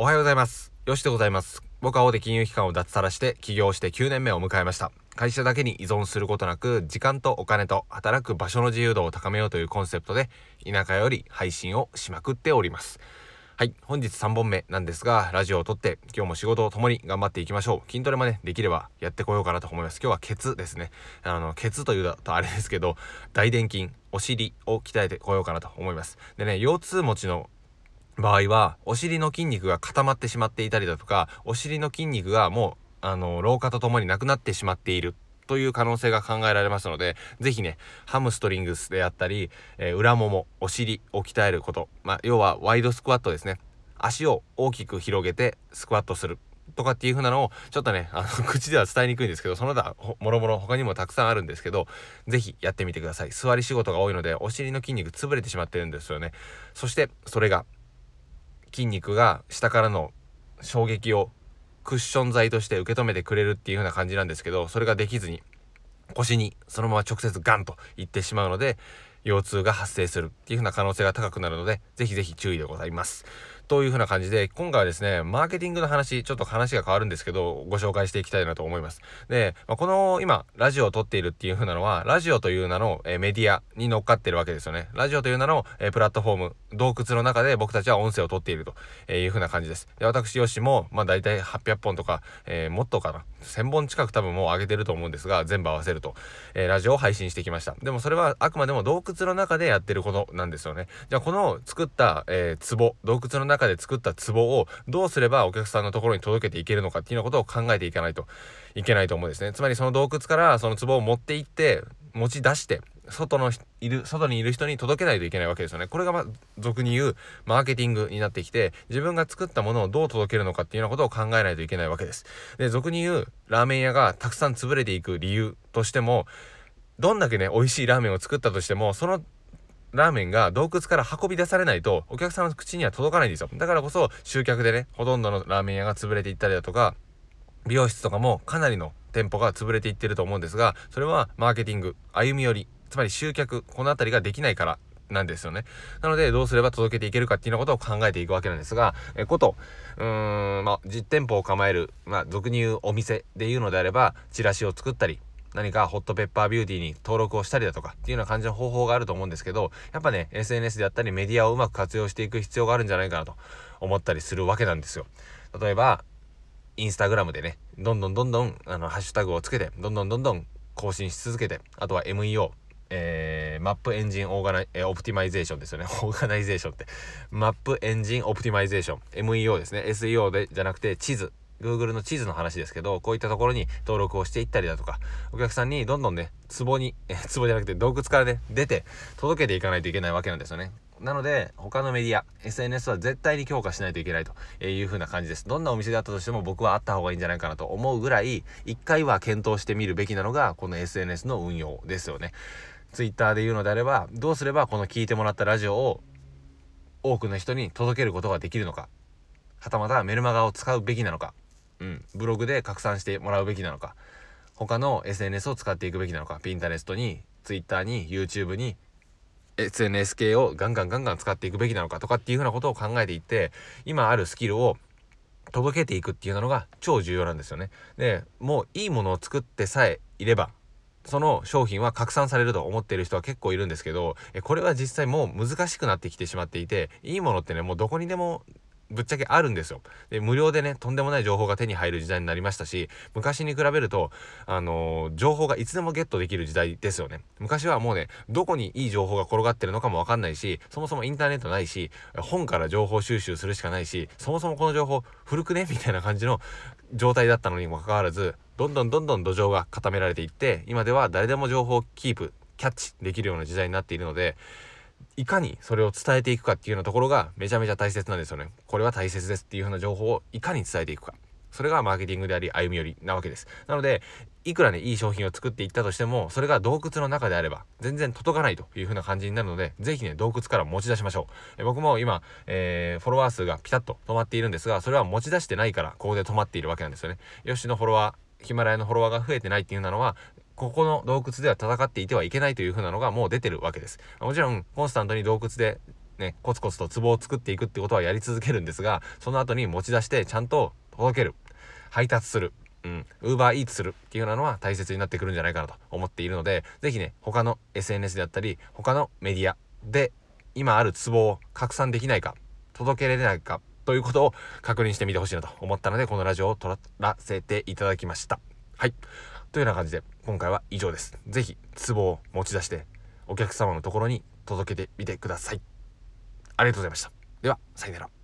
おはようございます。よしでございます。僕は大手金融機関を脱サラして起業して9年目を迎えました。会社だけに依存することなく、時間とお金と働く場所の自由度を高めようというコンセプトで、田舎より配信をしまくっております。はい。本日3本目なんですが、ラジオを撮って、今日も仕事を共に頑張っていきましょう。筋トレもね、できればやってこようかなと思います。今日はケツですね。あの、ケツというとあれですけど、大臀筋、お尻を鍛えてこようかなと思います。でね、腰痛持ちの場合は、お尻の筋肉が固まってしまっていたりだとか、お尻の筋肉がもう、あの、老化とともになくなってしまっているという可能性が考えられますので、ぜひね、ハムストリングスであったり、えー、裏もも、お尻を鍛えること、まあ、要はワイドスクワットですね。足を大きく広げてスクワットする。とかっていう風なのを、ちょっとね、あの、口では伝えにくいんですけど、その他、もろもろ他にもたくさんあるんですけど、ぜひやってみてください。座り仕事が多いので、お尻の筋肉潰れてしまってるんですよね。そして、それが筋肉が下からの衝撃をクッション材として受け止めてくれるっていう風な感じなんですけど、それができずに腰にそのまま直接ガンといってしまうので、腰痛が発生するっていう風な可能性が高くなるので、是非是非注意でございます。という風な感じで、今回はですね、マーケティングの話、ちょっと話が変わるんですけど、ご紹介していきたいなと思います。で、まあ、この今、ラジオを撮っているっていう風なのは、ラジオという名の、えメディアに乗っかってるわけですよね。ラジオという名の、えプラットフォーム、洞窟の中で僕たちは音声を撮っているという風な感じです。で、私、よしも、まあ大体800本とか、えー、もっとかな。1000本近く多分もう上げてると思うんですが、全部合わせると、え、ラジオを配信してきました。でもそれはあくまでも洞窟の中でやってることなんですよね。じゃあこの作った、えー、壺、洞窟の中中で作った壺をどうすればお客さんのところに届けていけるのかっていうようなことを考えていかないといけないと思うんですね。つまりその洞窟からその壺を持って行って、持ち出して、外のいる、外にいる人に届けないといけないわけですよね。これがま、俗に言うマーケティングになってきて、自分が作ったものをどう届けるのかっていうようなことを考えないといけないわけです。で、俗に言うラーメン屋がたくさん潰れていく理由としても、どんだけね、美味しいラーメンを作ったとしても、そのラーメンが洞窟から運び出されないとお客さんの口には届かないんですよ。だからこそ集客でね、ほとんどのラーメン屋が潰れていったりだとか、美容室とかもかなりの店舗が潰れていってると思うんですが、それはマーケティング、歩み寄り、つまり集客、このあたりができないからなんですよね。なので、どうすれば届けていけるかっていうようなことを考えていくわけなんですが、えこと、うーん、まあ、実店舗を構える、まあ、俗に言うお店で言うのであれば、チラシを作ったり、何かホットペッパービューティーに登録をしたりだとかっていうような感じの方法があると思うんですけど、やっぱね、SNS であったりメディアをうまく活用していく必要があるんじゃないかなと思ったりするわけなんですよ。例えば、インスタグラムでね、どんどんどんどん、あの、ハッシュタグをつけて、どんどんどんどん更新し続けて、あとは MEO、えー、 map engine organi、えー、 optimization ですよね。organization って。 map engine optimization。MEO ですね。SEO でじゃなくて地図 Google の地図の話ですけど、こういったところに登録をしていったりだとか、お客さんにどんどんね、壺に、え、壺じゃなくて洞窟からね、出て、届けていかないといけないわけなんですよね。なので、他のメディア、SNS は絶対に強化しないといけないという風な感じです。どんなお店であったとしても僕はあった方がいいんじゃないかなと思うぐらい、一回は検討してみるべきなのが、この SNS の運用ですよね。Twitter で言うのであれば、どうすればこの聞いてもらったラジオを多くの人に届けることができるのか。はたまたメルマガを使うべきなのか。うん、ブログで拡散してもらうべきなのか、他の SNS を使っていくべきなのか、ピンタレストに、Twitter に、YouTube に、SNS 系をガンガンガンガン使っていくべきなのかとかっていうふうなことを考えていって、今あるスキルを届けていくっていうのが超重要なんですよね。で、もういいものを作ってさえいれば、その商品は拡散されると思っている人は結構いるんですけど、これは実際もう難しくなってきてしまっていて、いいものってね、もうどこにでもぶっちゃけあるんですよ。で、無料でね、とんでもない情報が手に入る時代になりましたし、昔に比べると、あのー、情報がいつでもゲットできる時代ですよね。昔はもうね、どこにいい情報が転がってるのかもわかんないし、そもそもインターネットないし、本から情報収集するしかないし、そもそもこの情報古くね？みたいな感じの状態だったのにもかかわらず、どんどんどんどん土壌が固められていって、今では誰でも情報をキープ、キャッチできるような時代になっているので、いかにそれを伝えていくかっていうようなところがめちゃめちゃ大切なんですよね。これは大切ですっていう風な情報をいかに伝えていくか。それがマーケティングであり歩み寄りなわけです。なので、いくらね、いい商品を作っていったとしても、それが洞窟の中であれば、全然届かないという風な感じになるので、ぜひね、洞窟から持ち出しましょう。え僕も今、えー、フォロワー数がピタッと止まっているんですが、それは持ち出してないから、ここで止まっているわけなんですよね。よしのフォロワー、ヒマラヤのフォロワーが増えてないっていうのは、ここの洞窟では戦っていてはいけないという風なのがもう出てるわけです。もちろん、コンスタントに洞窟でね、コツコツと壺を作っていくってことはやり続けるんですが、その後に持ち出してちゃんと届ける。配達する。うん、ウーバーイーツするっていうようなのは大切になってくるんじゃないかなと思っているので、是非ね、他の SNS であったり、他のメディアで今あるツボを拡散できないか、届けられないかということを確認してみてほしいなと思ったので、このラジオを撮らせていただきました。はい。というような感じで、今回は以上です。是非、ツボを持ち出して、お客様のところに届けてみてください。ありがとうございました。では、さよなら。